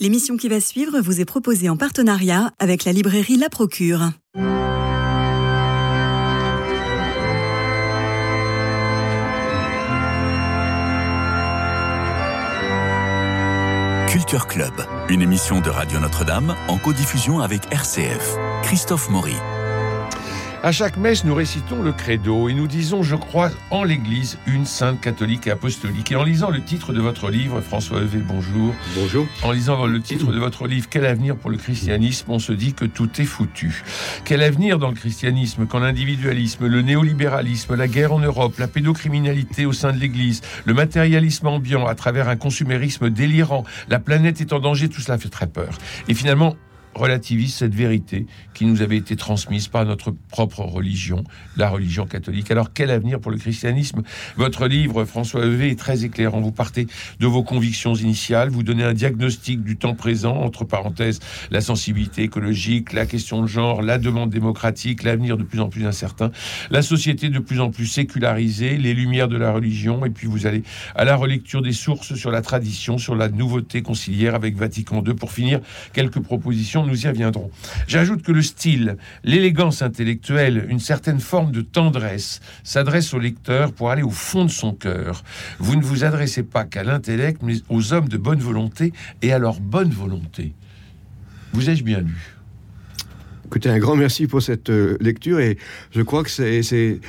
L'émission qui va suivre vous est proposée en partenariat avec la librairie La Procure. Culture Club, une émission de Radio Notre-Dame en codiffusion avec RCF. Christophe Maury. À chaque messe, nous récitons le credo et nous disons Je crois en l'Église, une sainte catholique et apostolique. Et en lisant le titre de votre livre, François Evé, bonjour. Bonjour. En lisant le titre de votre livre, Quel avenir pour le christianisme On se dit que tout est foutu. Quel avenir dans le christianisme quand l'individualisme, le néolibéralisme, la guerre en Europe, la pédocriminalité au sein de l'Église, le matérialisme ambiant à travers un consumérisme délirant, la planète est en danger, tout cela fait très peur. Et finalement, relativise cette vérité qui nous avait été transmise par notre propre religion, la religion catholique. Alors quel avenir pour le christianisme? Votre livre, François Evé, est très éclairant. Vous partez de vos convictions initiales, vous donnez un diagnostic du temps présent, entre parenthèses, la sensibilité écologique, la question de genre, la demande démocratique, l'avenir de plus en plus incertain, la société de plus en plus sécularisée, les lumières de la religion, et puis vous allez à la relecture des sources sur la tradition, sur la nouveauté conciliaire avec Vatican II. Pour finir, quelques propositions nous y reviendrons. J'ajoute que le style, l'élégance intellectuelle, une certaine forme de tendresse s'adresse au lecteur pour aller au fond de son cœur. Vous ne vous adressez pas qu'à l'intellect, mais aux hommes de bonne volonté et à leur bonne volonté. Vous ai-je bien lu? Écoutez, un grand merci pour cette euh, lecture et je crois que c'est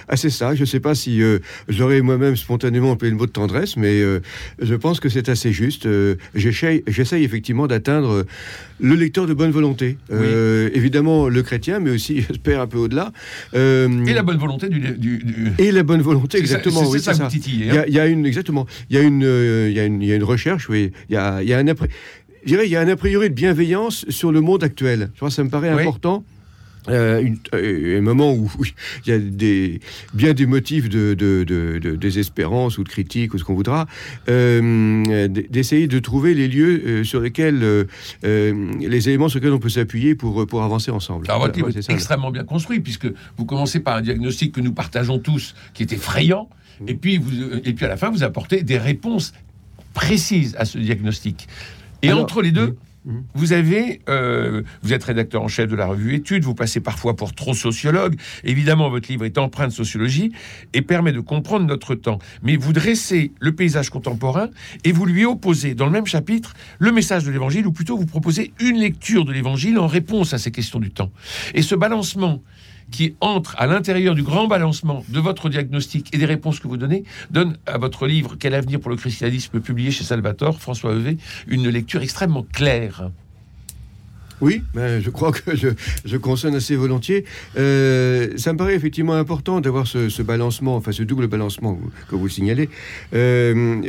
assez ça. Je ne sais pas si euh, j'aurais moi-même spontanément employé le mot de tendresse, mais euh, je pense que c'est assez juste. J'essaye effectivement d'atteindre le lecteur de bonne volonté. évidemment, le chrétien, mais aussi, j'espère, un peu au-delà. et la bonne volonté du... du, Et la bonne volonté, exactement. C'est ça, ça, ça. Il y, a, il y, a une, exactement. Il y a une, il y a une, il y a une recherche, oui. Il y a, il y a un après je dirais, il y a un a priori de bienveillance sur le monde actuel. Je crois ça me paraît oui. important. Euh, une, un moment où, il y a des, bien des motifs de, de, de, de, désespérance ou de critique ou ce qu'on voudra, euh, d'essayer de trouver les lieux euh, sur lesquels euh, les éléments sur lesquels on peut s'appuyer pour, pour avancer ensemble. Alors, votre livre est extrêmement bien construit puisque vous commencez par un diagnostic que nous partageons tous qui est effrayant et puis, vous, et puis à la fin vous apportez des réponses précises à ce diagnostic. Et Alors, entre les deux, mmh. vous avez, euh, vous êtes rédacteur en chef de la revue Études, vous passez parfois pour trop sociologue. Évidemment, votre livre est empreint de sociologie et permet de comprendre notre temps. Mais vous dressez le paysage contemporain et vous lui opposez dans le même chapitre le message de l'Évangile, ou plutôt vous proposez une lecture de l'Évangile en réponse à ces questions du temps. Et ce balancement qui entre à l'intérieur du grand balancement de votre diagnostic et des réponses que vous donnez, donne à votre livre Quel avenir pour le christianisme publié chez Salvatore, François Evé, une lecture extrêmement claire. Oui, ben, je crois que je, je consonne assez volontiers. Euh, ça me paraît effectivement important d'avoir ce, ce, balancement, enfin ce double balancement que vous signalez, euh,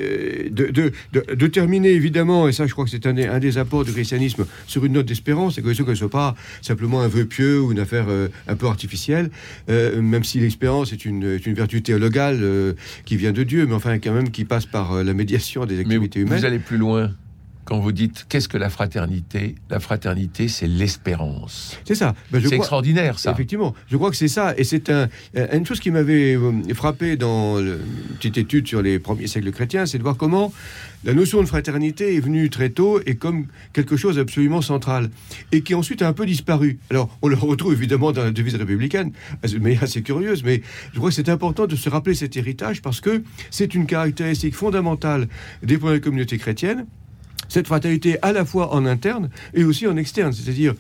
de, de, de, de, terminer évidemment, et ça je crois que c'est un, un, des apports du christianisme, sur une note d'espérance, et que ce ne soit pas simplement un vœu pieux ou une affaire euh, un peu artificielle, même si l'espérance est une, est une, vertu théologale qui vient de Dieu, mais enfin quand même qui passe par la médiation des activités mais humaines. Vous allez plus loin quand vous dites qu'est-ce que la fraternité? La fraternité, c'est l'espérance. C'est ça. Ben, c'est extraordinaire, ça. Effectivement, je crois que c'est ça. Et c'est un, une chose qui m'avait frappé dans le, une petite étude sur les premiers siècles chrétiens, c'est de voir comment la notion de fraternité est venue très tôt et comme quelque chose d'absolument central et qui ensuite a un peu disparu. Alors, on le retrouve évidemment dans la devise républicaine, mais assez curieuse, mais je crois que c'est important de se rappeler cet héritage parce que c'est une caractéristique fondamentale des premières communautés chrétiennes cette fraternité à la fois en interne et aussi en externe, c'est-à-dire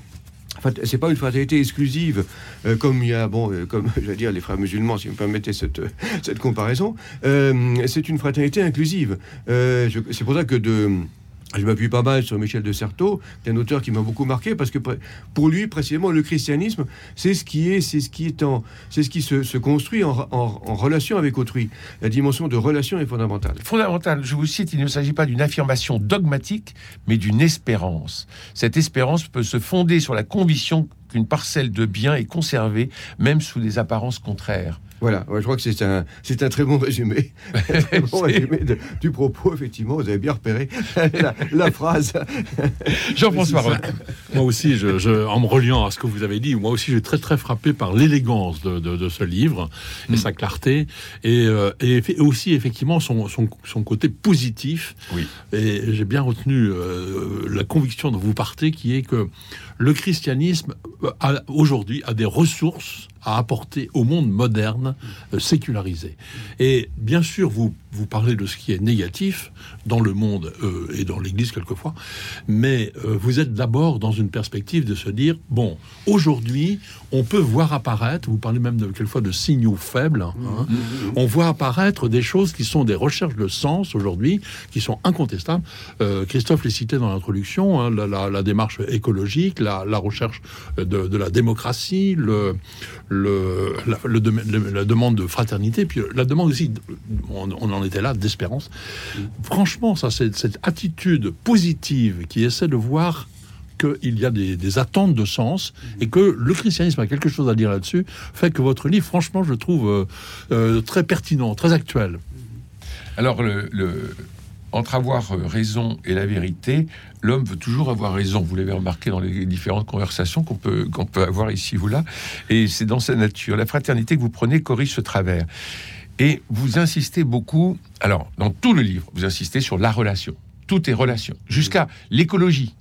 c'est pas une fraternité exclusive euh, comme il y a bon euh, comme je vais dire les frères musulmans si vous me permettez cette cette comparaison. Euh, c'est une fraternité inclusive. C'est pour ça que de je m'appuie pas mal sur Michel de Certeau, un auteur qui m'a beaucoup marqué parce que pour lui, précisément, le christianisme, c'est ce qui est, c'est ce qui est en, c'est ce qui se, se construit en, en, en, relation avec autrui. La dimension de relation est fondamentale. Fondamentale. Je vous cite, il ne s'agit pas d'une affirmation dogmatique, mais d'une espérance. Cette espérance peut se fonder sur la conviction qu'une parcelle de bien est conservée, même sous des apparences contraires. Voilà, ouais, je crois que c'est un, c'est un très bon résumé, très bon résumé de, du propos, effectivement, vous avez bien repéré la, la phrase. Jean-François Moi aussi, je, en me reliant à ce que vous avez dit, moi aussi, j'ai très très frappé par l'élégance de, ce livre et mm. sa clarté, et, euh, et, aussi effectivement son, son, côté positif. Oui. Et j'ai bien retenu euh, la conviction dont vous partez, qui est que le christianisme aujourd'hui a des ressources à apporter au monde moderne euh, sécularisé. Et bien sûr, vous, vous parlez de ce qui est négatif dans le monde euh, et dans l'Église quelquefois, mais euh, vous êtes d'abord dans une perspective de se dire, bon, aujourd'hui, on peut voir apparaître, vous parlez même de, quelquefois de signaux faibles, hein, on voit apparaître des choses qui sont des recherches de sens aujourd'hui, qui sont incontestables. Christophe les citait dans l'introduction, hein, la, démarche écologique, la, recherche de, de la démocratie, le, le, la, demande de fraternité, puis la demande aussi, on, en était là, d'espérance. Franchement, ça, c'est cette attitude positive qui essaie de voir qu'il y a des, attentes de sens et que le christianisme a quelque chose à dire là-dessus, fait que votre livre, franchement, je trouve euh, euh, très pertinent, très actuel. Alors, le, entre avoir euh, raison et la vérité, l'homme veut toujours avoir raison. Vous l'avez remarqué dans les différentes conversations qu'on peut, qu'on peut avoir ici ou là. Et c'est dans sa nature. La fraternité que vous prenez corrige ce travers. Et vous insistez beaucoup, alors dans tout le livre, vous insistez sur la relation. Tout est relation. Jusqu'à l'écologie.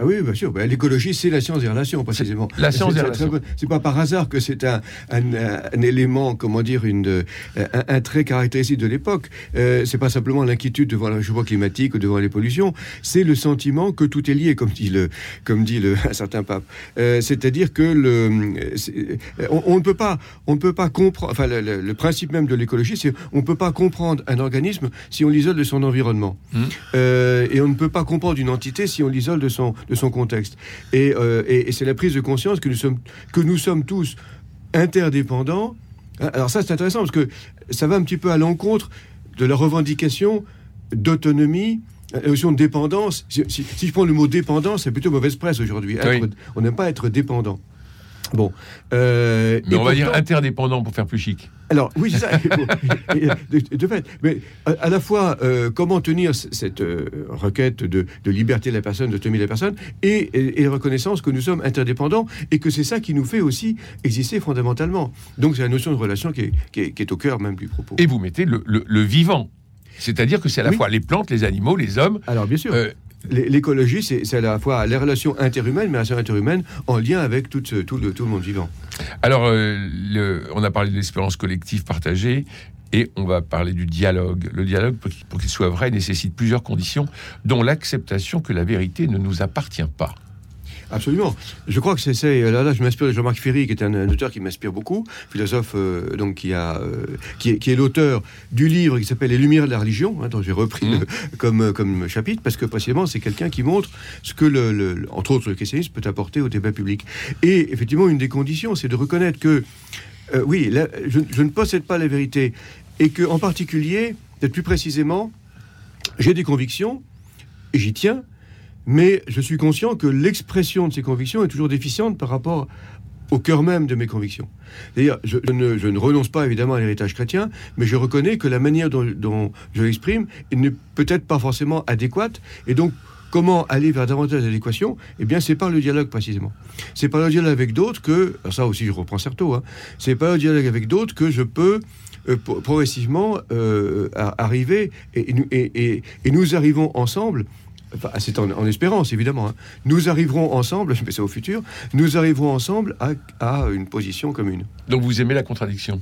Ah oui, bien sûr. Ben, l'écologie, c'est la science des relations, précisément. La science des relations. C'est pas par hasard que c'est un, un, élément, comment dire, une, un, trait caractéristique de l'époque. Euh, c'est pas simplement l'inquiétude devant le réchauffement climatique ou devant les pollutions. C'est le sentiment que tout est lié, comme dit le, comme dit le, un certain pape. Euh, c'est-à-dire que le, on, ne peut pas, on ne peut pas comprendre. Enfin, le, principe même de l'écologie, c'est on ne peut pas comprendre un organisme si on l'isole de son environnement, mmh. euh, et on ne peut pas comprendre une entité si on l'isole de son de son contexte. Euh, et, c'est la prise de conscience que nous sommes, que nous sommes tous interdépendants. Alors ça, c'est intéressant parce que ça va un petit peu à l'encontre de la revendication d'autonomie, la notion de dépendance. Si, je prends le mot dépendance, c'est plutôt mauvaise presse aujourd'hui. On n'aime pas être dépendant. Bon. Euh, mais on va dire interdépendant pour faire plus chic. Alors, oui, c'est ça. de, fait. Mais à, la fois, euh, comment tenir cette euh, requête de, liberté de la personne, d'autonomie de la personne, et, et, reconnaissance que nous sommes interdépendants et que c'est ça qui nous fait aussi exister fondamentalement. Donc, c'est la notion de relation qui est, au cœur même du propos. Et vous mettez le, vivant. C'est-à-dire que c'est à la fois les plantes, les animaux, les hommes. Alors, bien sûr. L'écologie, c'est à la fois les relations interhumaines, mais relations interhumaines en lien avec tout, tout, le, tout le monde vivant. Alors, euh, on a parlé de l'espérance collective partagée. Et on va parler du dialogue. Le dialogue, pour qu'il soit vrai, nécessite plusieurs conditions, dont l'acceptation que la vérité ne nous appartient pas. Absolument. Je crois que c'est là, là, je m'inspire de Jean-Marc Ferry, qui est un, auteur qui m'inspire beaucoup, philosophe euh, donc qui a euh, qui est, qui est l'auteur du livre qui s'appelle Les Lumières de la religion, hein, dont j'ai repris mmh. comme comme chapitre, parce que précisément c'est quelqu'un qui montre ce que le, entre autres le christianisme peut apporter au débat public. Et effectivement, une des conditions, c'est de reconnaître que euh, oui, je, je, ne possède pas la vérité, et que en particulier, peut-être plus précisément, j'ai des convictions et j'y tiens mais je suis conscient que l'expression de ces convictions est toujours déficiente par rapport au cœur même de mes convictions. D'ailleurs, je, ne, renonce pas évidemment à l'héritage chrétien, mais je reconnais que la manière dont, je l'exprime n'est peut-être pas forcément adéquate, et donc comment aller vers davantage d'adéquation? Eh bien, c'est par le dialogue précisément. C'est par le dialogue avec d'autres que, ça aussi je reprends Certeau, hein, c'est par le dialogue avec d'autres que je peux euh, progressivement euh, arriver, et, et, nous arrivons ensemble c'est en, espérance, évidemment. Hein. Nous arriverons ensemble, je mets ça au futur, nous arriverons ensemble à, une position commune. Donc vous aimez la contradiction?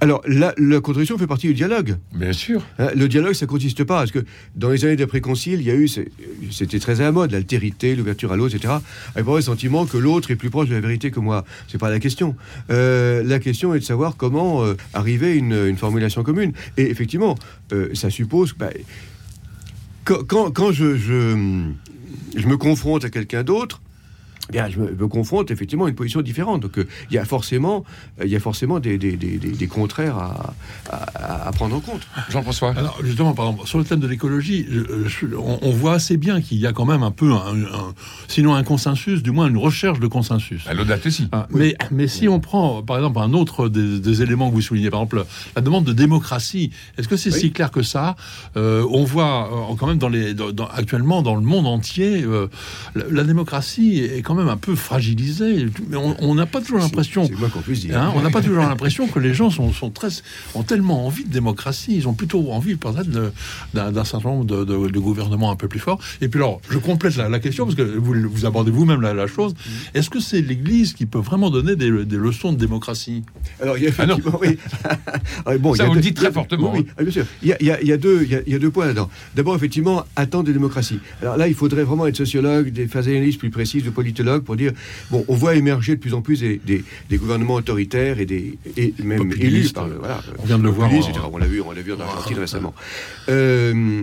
Alors, la, contradiction fait partie du dialogue. Bien sûr. Hein, le dialogue, ça consiste pas. Parce que dans les années d'après-concile, il y a eu, c'était très à la mode, l'altérité, l'ouverture à l'autre, etc. Avec le sentiment que l'autre est plus proche de la vérité que moi. C'est pas la question. Euh, la question est de savoir comment euh, arriver à une, formulation commune. Et effectivement, euh, ça suppose. Bah, quand, je, je, me confronte à quelqu'un d'autre, Bien, je me, me confronte effectivement à une position différente. Donc, euh, il y a forcément, euh, il y a forcément des, des, des, des- des contraires à, à- à prendre en compte. Jean-François Alors justement, par exemple, sur le thème de l'écologie, on, on voit assez bien qu'il y a quand même un peu, un, un- sinon un consensus, du moins une recherche de consensus. à l'audace aussi. Ah, mais, mais si on prend, par exemple, un autre des, des éléments que vous soulignez, par exemple, la demande de démocratie, est-ce que c'est Oui. si clair que ça? Euh, On voit quand même dans les, dans- dans- actuellement dans le monde entier, euh, la, la démocratie est quand même un peu fragilisée. Mais on n'a pas toujours l'impression. C'est qu'on puisse dire. Hein, on n'a pas toujours l'impression que les gens sont, sont très, ont tellement envie de démocratie, ils ont plutôt envie peut-être d'un certain nombre de, de- de gouvernements un peu plus forts. Et puis alors, je complète la, la question parce que vous, vous abordez vous-même la, la chose. Est-ce que c'est l'Église qui peut vraiment donner des, des leçons de démocratie? Alors, il y a Ah effectivement, oui. Ah, bon, Ça, il y a vous le dites très fortement, Oui, oui, ah, bien sûr. Il y a, il y a- il y a deux, il y a- il y a deux points là-dedans. D'abord, effectivement, attendre des démocraties. Alors là, il faudrait vraiment être sociologue, des faire des analyses plus précises de pour dire, bon, on voit émerger de plus en plus des, des- des gouvernements autoritaires et des et même élus par le, voilà, On vient de le voir en- etc. On l'a vu, on l'a vu en Argentine récemment. Euh,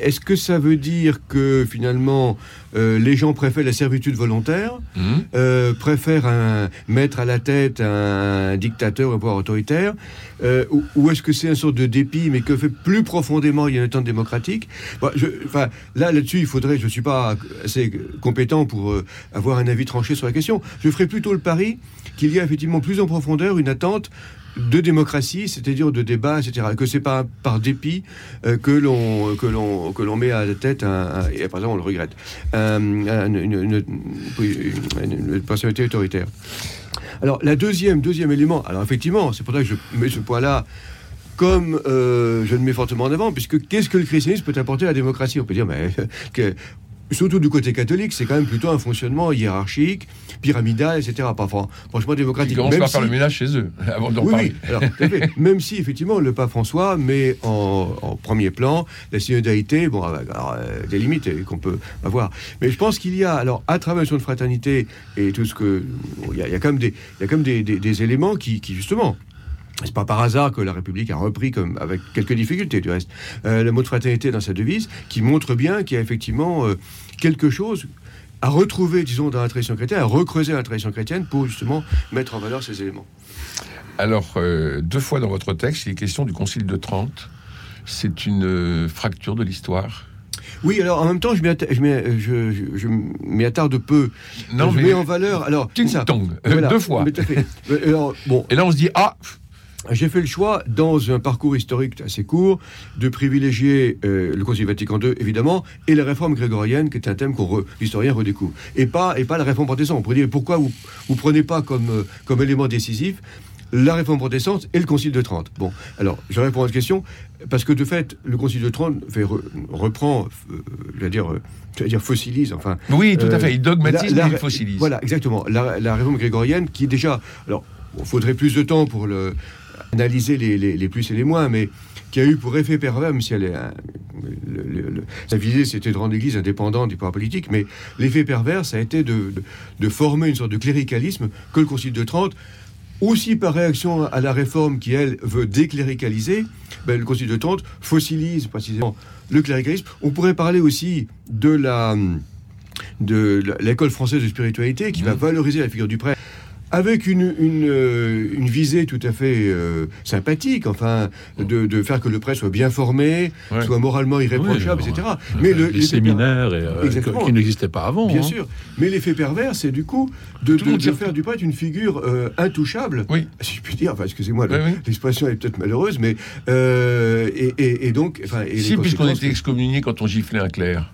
Est-ce que ça veut dire que finalement euh, les gens préfèrent la servitude volontaire Hum euh, préfère un, mettre à la tête un dictateur, un pouvoir autoritaire, euh, ou, ou est-ce que c'est une sorte de dépit, mais que fait plus profondément il y a un temps démocratique? Bon, je- Enfin, là, là-dessus, il faudrait, je ne suis pas assez compétent pour euh, avoir un avis tranché sur la question. Je ferai plutôt le pari qu'il y a effectivement plus en profondeur une attente de démocratie, c'est-à-dire de débat, etc. Que c'est pas par dépit euh, que l'on que l'on que l'on met à la tête un, et par exemple on le regrette une- une- une personnalité autoritaire. Alors la deuxième deuxième élément, alors effectivement, c'est pour ça que je mets ce point-là comme euh, je le mets fortement en avant, puisque qu'est-ce que le christianisme peut apporter à la démocratie? On peut dire, mais que, surtout du côté catholique, c'est quand même plutôt un fonctionnement hiérarchique, pyramidal, etc. Pas fran- franchement Ils démocratique. commencent Même par faire si- le ménage chez eux, avant d'en oui, parler. oui. Alors. Même si, effectivement, le pape François met en, en premier plan la synodalité, bon, avec alors, euh, des limites euh, qu'on peut avoir. Mais je pense qu'il y a, alors, à travers la de fraternité et tout ce que. bon, Il y, a, il y a quand même des, il y a quand même des, des- des éléments qui, qui, justement. C'est pas par hasard que la République a repris, comme avec quelques difficultés du reste, euh, le mot de fraternité dans sa devise, qui montre bien qu'il y a effectivement euh, quelque chose à retrouver, disons, dans la tradition chrétienne, à recreuser la tradition chrétienne pour justement mettre en valeur ces éléments. Alors, euh, deux fois dans votre texte, il est question du Concile de Trente. C'est une fracture de l'histoire? Oui, alors en même temps, je m'y je je- je- attarde peu. Non, je mais mets en valeur. Alors, Ting ça. tong, Voilà. deux fois. Mais alors, bon, Et là, on se dit ah, j'ai fait le choix, dans un parcours historique assez court, de privilégier euh, le Concile Vatican II, évidemment, et la réforme grégorienne, qui est un thème qu'on re- l'historien redécouvre. Et pas, et pas la réforme protestante. On pourrait dire pourquoi vous ne prenez pas comme, euh, comme élément décisif la réforme protestante et le Concile de Trente? Bon, alors, je réponds à votre question, parce que de fait, le Concile de Trente fait, re- reprend, euh, je vais dire, je vais dire fossilise, enfin, oui, tout à euh, fait. Il dogmatise, la- mais il la- fossilise. Voilà, exactement. La, la réforme grégorienne qui déjà, alors, il faudrait plus de temps pour le, analyser les, les- les plus et les moins, mais qui a eu pour effet pervers, même si elle est, le- le- le- sa visée c'était de rendre l'Église indépendante du pouvoir politique, mais l'effet pervers, ça a été de, de- de former une sorte de cléricalisme que le Concile de Trente, aussi par réaction à la réforme qui, elle, veut décléricaliser, ben, le Concile de Trente fossilise précisément le cléricalisme. On pourrait parler aussi de la de l'école française de spiritualité qui va Mhm. valoriser la figure du prêtre avec une, une, euh, une visée tout à fait euh, sympathique, enfin, de, de faire que le prêtre soit bien formé, Ouais. soit moralement irréprochable, Oui, etc. euh, Mais le, les séminaires et, euh, qui n'existaient pas avant. Bien hein. sûr. Mais l'effet pervers, c'est du coup de, de- faire du prêtre une figure euh, intouchable. Oui. Si je puis dire, enfin, excusez-moi, Oui, l'expression est peut-être malheureuse, mais. euh, et, et- et donc. Enfin, et les Si, puisqu'on était excommunié quand on giflait un clerc.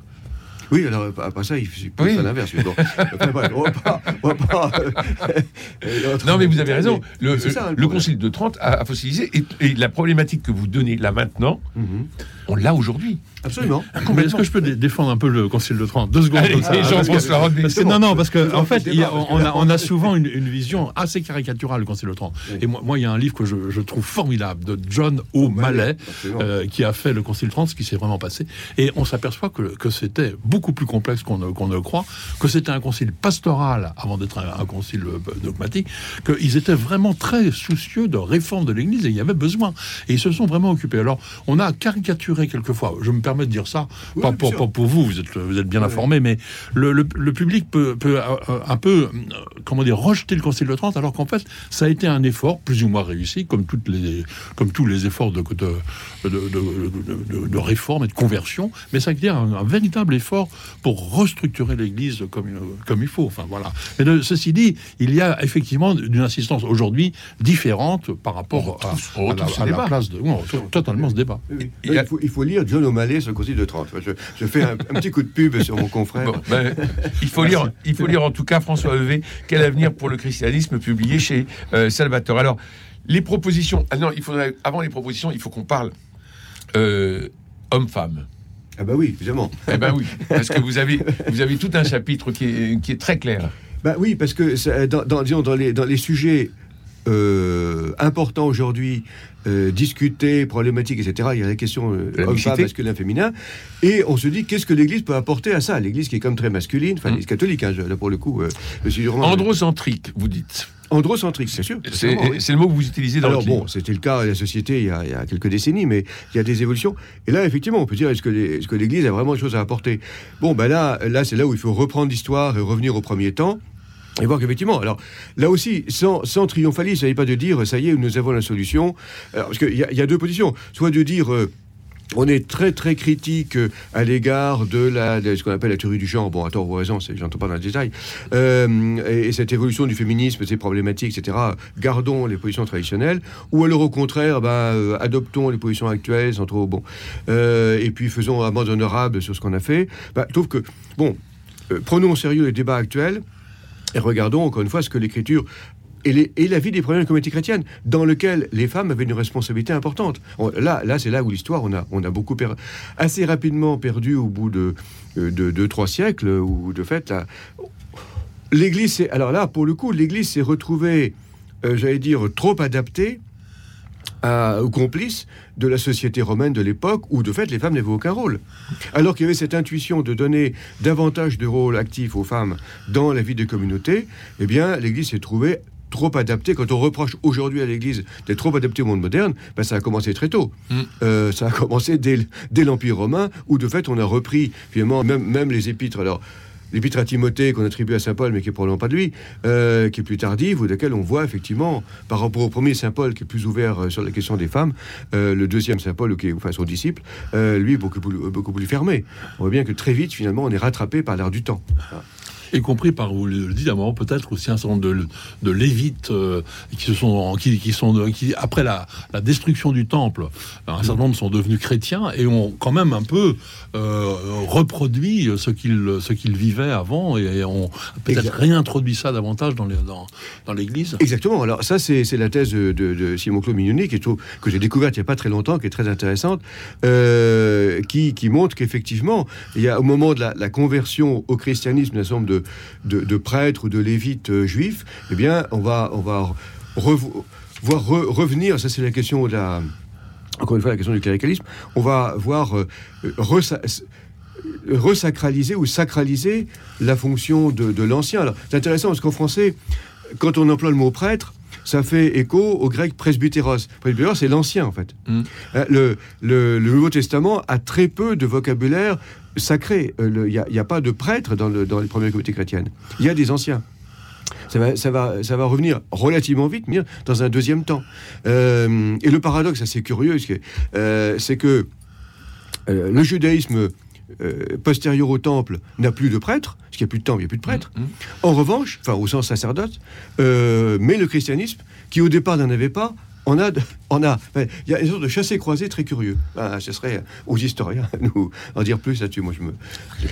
Oui, alors, euh, après ça, il faut Oui. faire l'inverse. bon. Enfin, bref, on va pas. on va pas, euh, euh, Non, mais vous avez raison. Le, c'est ça, le le. Concile de Trente a, a fossilisé. Et, et la problématique que vous donnez là maintenant, Mhm. On l'a aujourd'hui. Absolument. Mais est-ce que je peux dé- défendre un peu le Concile de Trente? Deux secondes. Allez, comme ça, et parce que- parce Non, non, parce que C'est en fait, a- on, a, là, on a souvent une, une vision assez caricaturale du Concile de Trente. Oui. Et moi, moi, il y a un livre que je, je trouve formidable de John O'Malley, euh, qui a fait le Concile de Trente, ce qui s'est vraiment passé. Et on s'aperçoit que, que c'était beaucoup plus complexe qu'on ne, qu'on ne le croit, que c'était un concile pastoral avant d'être un, un concile euh, dogmatique, qu'ils étaient vraiment très soucieux de réforme de l'Église et il y avait besoin. Et ils se sont vraiment occupés. Alors, on a caricaturé quelquefois, je me permets de dire ça, Oui, pas, pour, pas pour vous, vous êtes, vous êtes bien informé, mais le, le- le public peut, peut, euh, un peu, euh, comment dire, rejeter le Concile de Trente, alors qu'en fait, ça a été un effort plus ou moins réussi, comme, toutes les, comme tous les efforts de, de, de, réforme et de conversion, mais ça a été un, un véritable effort pour restructurer l'Église comme, comme il faut. Enfin, voilà. Mais de- ceci dit, il y a effectivement une insistance aujourd'hui différente par rapport On à, à la, à place de. oui, on totalement ce débat. Oui, oui. Il y a- Il, faut, il faut lire John O'Malley sur le Concile de Trente. Je, je fais un, un petit coup de pub sur mon confrère. Bon, ben, il, faut lire, il faut lire en tout cas François Heuvé, Quel avenir pour le christianisme, publié chez euh, Salvatore. Alors, les propositions. Ah non, il faudrait, avant les propositions, il faut qu'on parle euh, homme-femme. Ah bah oui, évidemment. Eh ben oui, parce que vous avez, vous avez tout un chapitre qui est, qui est très clair. Bah oui, parce que ça- dans, dans, disons, dans, les, dans les sujets euh, importants aujourd'hui, euh, discutés, problématiques, etc., il y a la question euh, La homme-femme, mixité. masculin, féminin, et on se dit qu'est-ce que l'Église peut apporter à ça? L'Église qui est comme très masculine, enfin Mm. l'Église catholique, hein, là pour le coup, euh, je suis vraiment Androcentrique, vous dites. androcentrique, c'est sûr. C'est oui. le mot que vous utilisez dans Alors le bon, c'était le cas de la société il y, a, il y a quelques décennies, mais il y a des évolutions. Et là, effectivement, on peut dire est-ce que l'Église a vraiment des choses à apporter? Bon, ben là, là, c'est là où il faut reprendre l'histoire et revenir au premier temps. Et voir qu'effectivement, alors là aussi, sans, sans triomphalisme, il ne s'agit pas de dire ça y est, nous avons la solution. Parce qu'il y, a- deux positions. Soit de dire euh, on est très très critique euh, à l'égard de, la, ce qu'on appelle la théorie du genre. Bon, à tort ou raison, j'entends pas dans le détail. Euh, et, et cette évolution du féminisme, ses problématiques, etc. Gardons les positions traditionnelles. Ou alors au contraire, ben, adoptons les positions actuelles sans trop bon. Et puis faisons amende honorable sur ce qu'on a fait. Ben, je trouve que bon, prenons au sérieux les débats actuels et regardons encore une fois ce que l'écriture et, la vie des premières communautés chrétiennes, dans lequel les femmes avaient une responsabilité importante. Là, là c'est là où l'histoire, on a, on a beaucoup per- assez rapidement perdu au bout de, euh, de deux, trois siècles, où de fait, l'Église, alors là, pour le coup, l'Église s'est retrouvée, euh, j'allais dire, trop adaptée à- aux complices de la société romaine de l'époque où, de fait, les femmes n'avaient aucun rôle. Alors qu'il y avait cette intuition de donner davantage de rôles actifs aux femmes dans la vie des communautés, eh bien, l'Église s'est trouvée trop adaptée. Quand on reproche aujourd'hui à l'Église d'être trop adaptée au monde moderne, ben, ça a commencé très tôt. Mm. Euh, ça a commencé dès, dès l'Empire romain, où de fait on a repris finalement même, même les épîtres. Alors, l'épître à Timothée qu'on attribue à Saint Paul, mais qui est probablement pas de lui, euh, qui est plus tardive, ou de laquelle on voit effectivement, par rapport au premier Saint Paul qui est plus ouvert euh, sur la question des femmes, euh, le deuxième Saint Paul, qui est son disciple, lui beaucoup plus, fermé. On voit bien que très vite finalement on est rattrapé par l'air du temps. Y compris par, vous le dites à un moment, peut-être aussi un certain nombre de, de lévites euh, qui se sont, qui, qui sont, qui, après la, la destruction du temple, un certain nombre sont devenus chrétiens et ont quand même un peu euh, reproduit ce qu'ils, ce qu'ils vivaient avant et ont peut-être réintroduit ça davantage dans, les, dans, dans l'Église. Exactement. Alors ça, c'est c'est la thèse de, de- de Simon-Claude Mignoni, qui est tout- que j'ai découverte il n'y a pas très longtemps, qui est très intéressante, euh, qui, qui montre qu'effectivement, il y a au moment de la, la conversion au christianisme d'un certain nombre de, de, de prêtres ou de lévites euh, juifs, eh bien, on va, on va voir re- revenir, ça c'est la question de la... Encore une fois, la question du cléricalisme, on va voir euh, resa- resacraliser ou sacraliser la fonction de, de l'ancien. C'est intéressant parce qu'en français, quand on emploie le mot prêtre, ça fait écho au grec presbytéros. Presbytéros, c'est l'ancien, en fait. Mm. Hein, Le, le- le Nouveau Testament a très peu de vocabulaire sacré. Euh, Il n'y a, pas de prêtre dans, le- dans les premières communautés chrétiennes. Il y a des anciens. Ça va, ça, va, ça va revenir relativement vite, mais dans un deuxième temps. Euh, et le paradoxe assez curieux, c'est que, euh, euh, le judaïsme euh, postérieur au temple n'a plus de prêtres, parce qu'il n'y a plus de temple, il n'y a plus de prêtres. Mhm. En revanche, enfin au sens sacerdoce, euh, mais le christianisme, qui au départ n'en avait pas, on a, de- on a, il y a une sorte de chassé-croisé très curieux. Ben, ce serait aux historiens à nous en dire plus là-dessus. Moi, je me,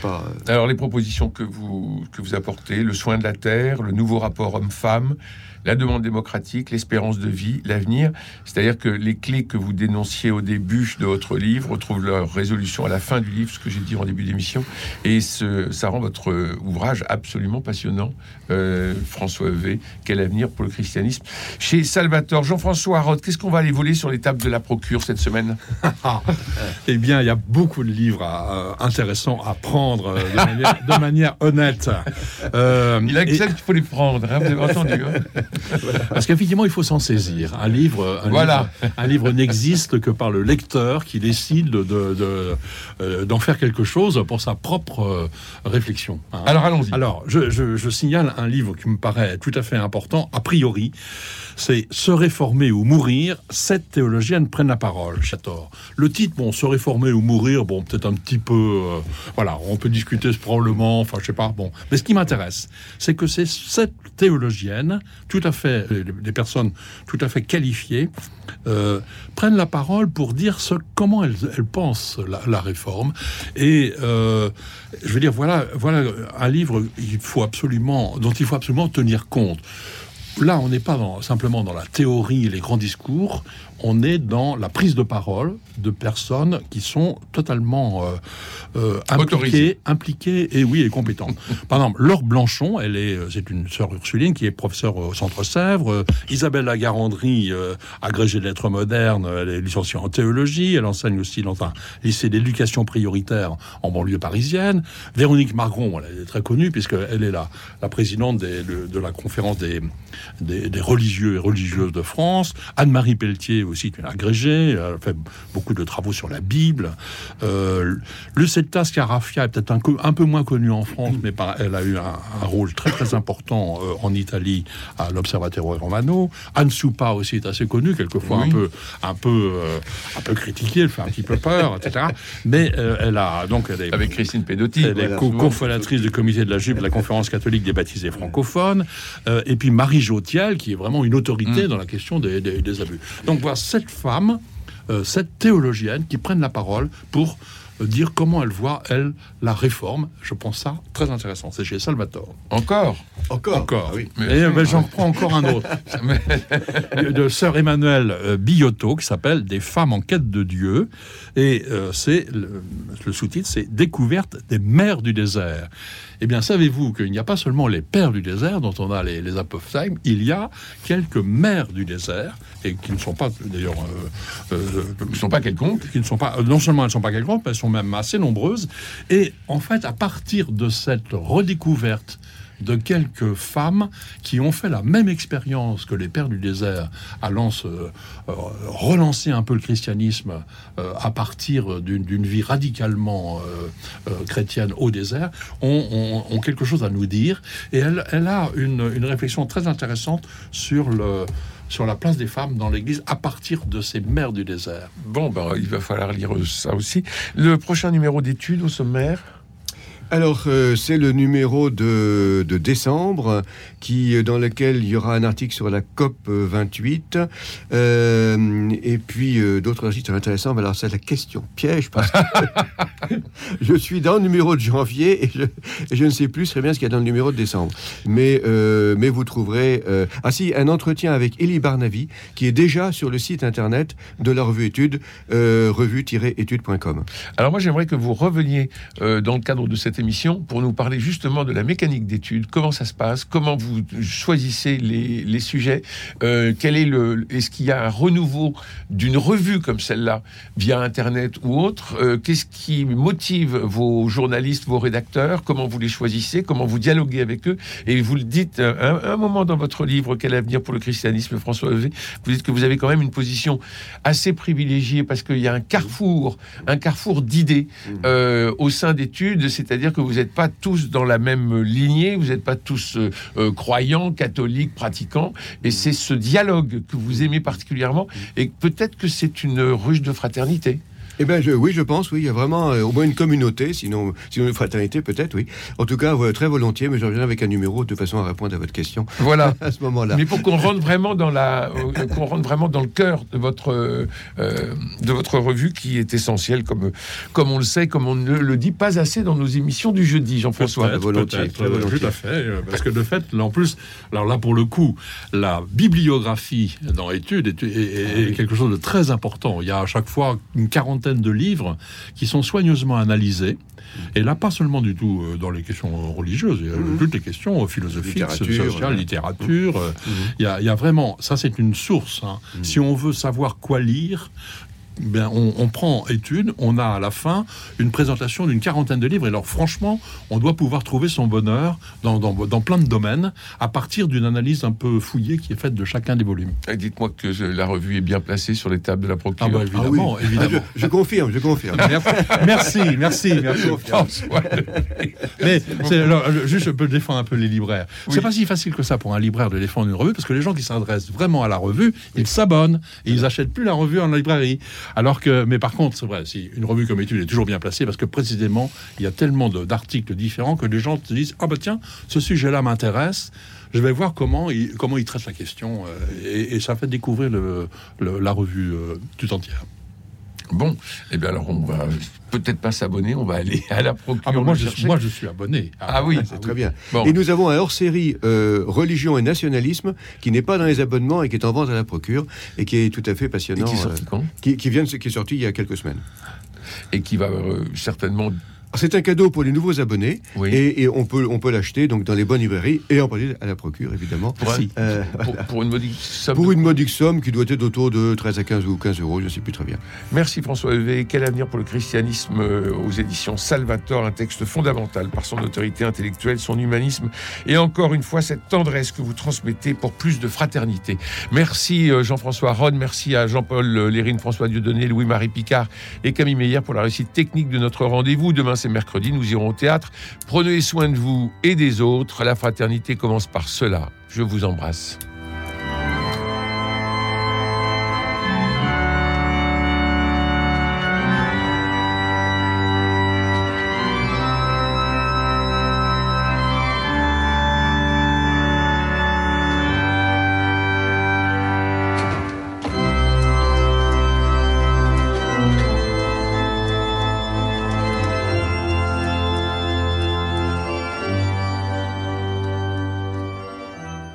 pas. euh, Alors les propositions que vous, que vous apportez, le soin de la terre, le nouveau rapport homme-femme, la demande démocratique, l'espérance de vie, l'avenir, c'est-à-dire que les clés que vous dénonciez au début de votre livre retrouvent leur résolution à la fin du livre, ce que j'ai dit en début d'émission, et ce, ça rend votre ouvrage absolument passionnant, euh, François V. Quel avenir pour le christianisme Chez Salvatore, Jean-François, Poirot, qu'est-ce qu'on va aller voler sur les tables de la procure cette semaine? Eh bien, il y a beaucoup de livres à- euh, intéressants à prendre euh, de manière, de manière honnête. Euh, Il a que et- ça qu'il faut les prendre, hein, vous avez entendu. hein Parce qu'effectivement, il faut s'en saisir. Un livre, un Voilà. livre, un livre n'existe que par le lecteur qui décide de, de- euh, d'en faire quelque chose pour sa propre euh, réflexion. hein. Alors allons-y. Alors, je, je- je signale un livre qui me paraît tout à fait important, a priori. C'est Se réformer ou mourir, sept théologiennes prennent la parole, Chator. Le titre, bon, Se réformer ou mourir, bon, peut-être un petit peu. euh, voilà, on peut discuter probablement, enfin, je sais pas, bon. Mais ce qui m'intéresse, c'est que ces sept théologiennes, tout à fait, euh, des personnes tout à fait qualifiées, euh, prennent la parole pour dire ce, comment elles, pensent la, la réforme. Et euh, je veux dire, voilà, voilà un livre il faut absolument, dont il faut absolument tenir compte. Là, on n'est pas dans- simplement dans la théorie et les grands discours, on est dans la prise de parole de personnes qui sont totalement euh, euh, Autorisées. impliquées, impliquées et oui, et compétentes. Par exemple, Laure Blanchon, elle est, euh, c'est une sœur Ursuline qui est professeure au Centre Sèvres. Euh, Isabelle Lagarandrie, euh, agrégée de lettres modernes, elle est licenciée en théologie. Elle enseigne aussi dans un lycée d'éducation prioritaire en banlieue parisienne. Véronique Margron, elle est très connue puisqu'elle est la, la présidente des- de, de la conférence des, des, des religieux et religieuses de France. Anne-Marie Pelletier aussi agrégée. Elle fait beaucoup de travaux sur la Bible. Euh, Lucetta Scarafia est peut-être un, un peu moins connue en France, mais par- elle a eu un, un rôle très très important euh, en Italie à l'Observatorio Romano. Anne Soupa aussi est assez connue, quelquefois Oui. un peu un peu euh, un peu critiquée, elle fait un petit peu peur, etc. Mais euh, elle a donc elle est, Avec Christine Pedotti. elle est voilà, co- souvent. cofondatrice du comité de la jupe de la conférence catholique des baptisés francophones. Et puis Marie Jotiel, qui est vraiment une autorité Mm. dans la question des, des- des abus. Donc voilà, cette femme, euh, cette théologienne qui prennent la parole pour euh, dire comment elle voit, elle, la réforme. Je pense ça très intéressant. C'est chez Salvatore. Encore. Encore. Encore. Ah oui. Mais- Et euh, ben, j'en reprends encore un autre. de, sœur Emmanuelle euh, Billotto qui s'appelle Des femmes en quête de Dieu. Et euh, c'est le, sous-titre, c'est Découverte des mers du désert. Eh bien, savez-vous qu'il n'y a pas seulement les pères du désert dont on a les, les apophthegmes, il y a quelques mères du désert, et qui ne sont pas d'ailleurs. euh, euh, Ils ne sont pas quelconques. qui ne sont pas, non seulement elles ne sont pas quelconques, mais elles sont même assez nombreuses. Et en fait, à partir de cette redécouverte de quelques femmes qui ont fait la même expérience que les pères du désert, allant se euh, relancer un peu le christianisme euh, à partir d'une vie radicalement euh, chrétienne au désert, ont, quelque chose à nous dire. Et elle, a une, réflexion très intéressante sur la place des femmes dans l'Église à partir de ces mères du désert. Bon, ben, il va falloir lire ça aussi. Le prochain numéro d'études au sommaire? Alors, euh, c'est le numéro de, décembre, qui, euh, dans lequel il y aura un article sur la COP euh, 28, euh, et puis d'autres articles intéressants. Mais alors, c'est la question piège, parce que je suis dans le numéro de janvier, et je, ne sais plus très bien ce qu'il y a dans le numéro de décembre. Mais, mais vous trouverez... ah si, un entretien avec Elie Barnavi, qui est déjà sur le site internet de la revue Études, revue-études.com. Alors moi, j'aimerais que vous reveniez dans le cadre de cette émission pour nous parler justement de la mécanique d'études, comment ça se passe, comment vous choisissez les, les sujets, euh, quel est le, est-ce qu'il y a un renouveau d'une revue comme celle-là via Internet ou autre, euh, qu'est-ce qui motive vos journalistes, vos rédacteurs, comment vous les choisissez, comment vous dialoguez avec eux, et vous le dites euh, un, un moment dans votre livre Quel avenir pour le christianisme, François Levé, vous dites que vous avez quand même une position assez privilégiée parce qu'il y a un carrefour, un carrefour d'idées euh, au sein d'études, c'est-à-dire que vous n'êtes pas tous dans la même lignée, vous n'êtes pas tous euh, euh, croyants, catholiques, pratiquants, et c'est ce dialogue que vous aimez particulièrement, et peut-être que c'est une ruche de fraternité. Eh bien, je, oui, je pense, oui, il y a vraiment euh, au moins une communauté, sinon, sinon une fraternité peut-être, oui. En tout cas, ouais, très volontiers, mais je reviens avec un numéro de façon à répondre à votre question Voilà. à ce moment-là. Mais pour qu'on rentre vraiment dans la, euh, qu'on rentre vraiment dans le cœur de votre euh, de votre revue qui est essentielle, comme comme on le sait, comme on ne le dit pas assez dans nos émissions du jeudi, Jean-François. Peut-être, volontiers, peut-être, très volontiers. Tout à fait. Parce que de fait, là, en plus, alors là, pour le coup, la bibliographie dans l'étude est, est- est quelque chose de très important. Il y a à chaque fois une quarantaine de livres qui sont soigneusement analysés. Et là, pas seulement du tout euh, dans les questions religieuses, il y a Mhm. toutes les questions philosophiques, Littérature, sociales, ouais. littérature. euh, Mhm. Il y, a, il y a vraiment, ça c'est une source. hein. Mhm. Si on veut savoir quoi lire, on, on prend étude, on a à la fin une présentation d'une quarantaine de livres. Et alors franchement, on doit pouvoir trouver son bonheur dans, dans, dans plein de domaines à partir d'une analyse un peu fouillée qui est faite de chacun des volumes. Dites-moi que je- la revue est bien placée sur les tables de la procure. Ah bah Ah oui. évidemment, Ah, évidemment. je, je confirme, je confirme. Merci, merci, merci. François, Mais c'est- alors, je- juste, je peux défendre un peu les libraires. Oui. C'est pas si facile que ça pour un libraire de défendre une revue, parce que les gens qui s'adressent vraiment à la revue, ils s'abonnent et ils achètent plus la revue en librairie. Alors que, mais par contre, c'est vrai, si une revue comme étude est toujours bien placée, parce que précisément, il y a tellement d'articles différents que les gens se disent ah bah tiens, ce sujet-là m'intéresse. Je vais voir comment il, comment il traite la question euh, et, ça fait découvrir la revue euh, tout entière. Bon, eh bien alors on va peut-être pas s'abonner, on va aller à la procure. Ah, moi, je, chercher. moi je suis abonné. Ah oui. C'est très bien. Bon. Et nous avons un hors-série euh, religion et nationalisme qui n'est pas dans les abonnements et qui est en vente à la procure et qui est tout à fait Et passionnant. qui est sorti euh, quand? qui, qui vient de- qui est sorti il y a quelques semaines. Et qui va euh, certainement. C'est un cadeau pour les nouveaux abonnés Oui. et, et on peut, on peut l'acheter donc dans les bonnes librairies et en partie à la procure évidemment. Pour. Euh, pour, pour une modique somme pour une modique somme qui doit être autour de 13 à 15 ou 15 euros, je ne sais plus très bien. Merci François Levé. Quel avenir pour le christianisme euh, aux éditions Salvator, un texte fondamental par son autorité intellectuelle, son humanisme et encore une fois cette tendresse que vous transmettez pour plus de fraternité. Merci euh, Jean-François Ronne, merci à Jean-Paul Lérine, François Dieudonné, Louis-Marie Picard et Camille Meyer pour la réussite technique de notre rendez-vous. Demain c'est mercredi, nous irons au théâtre. Prenez soin de vous et des autres. La fraternité commence par cela. Je vous embrasse.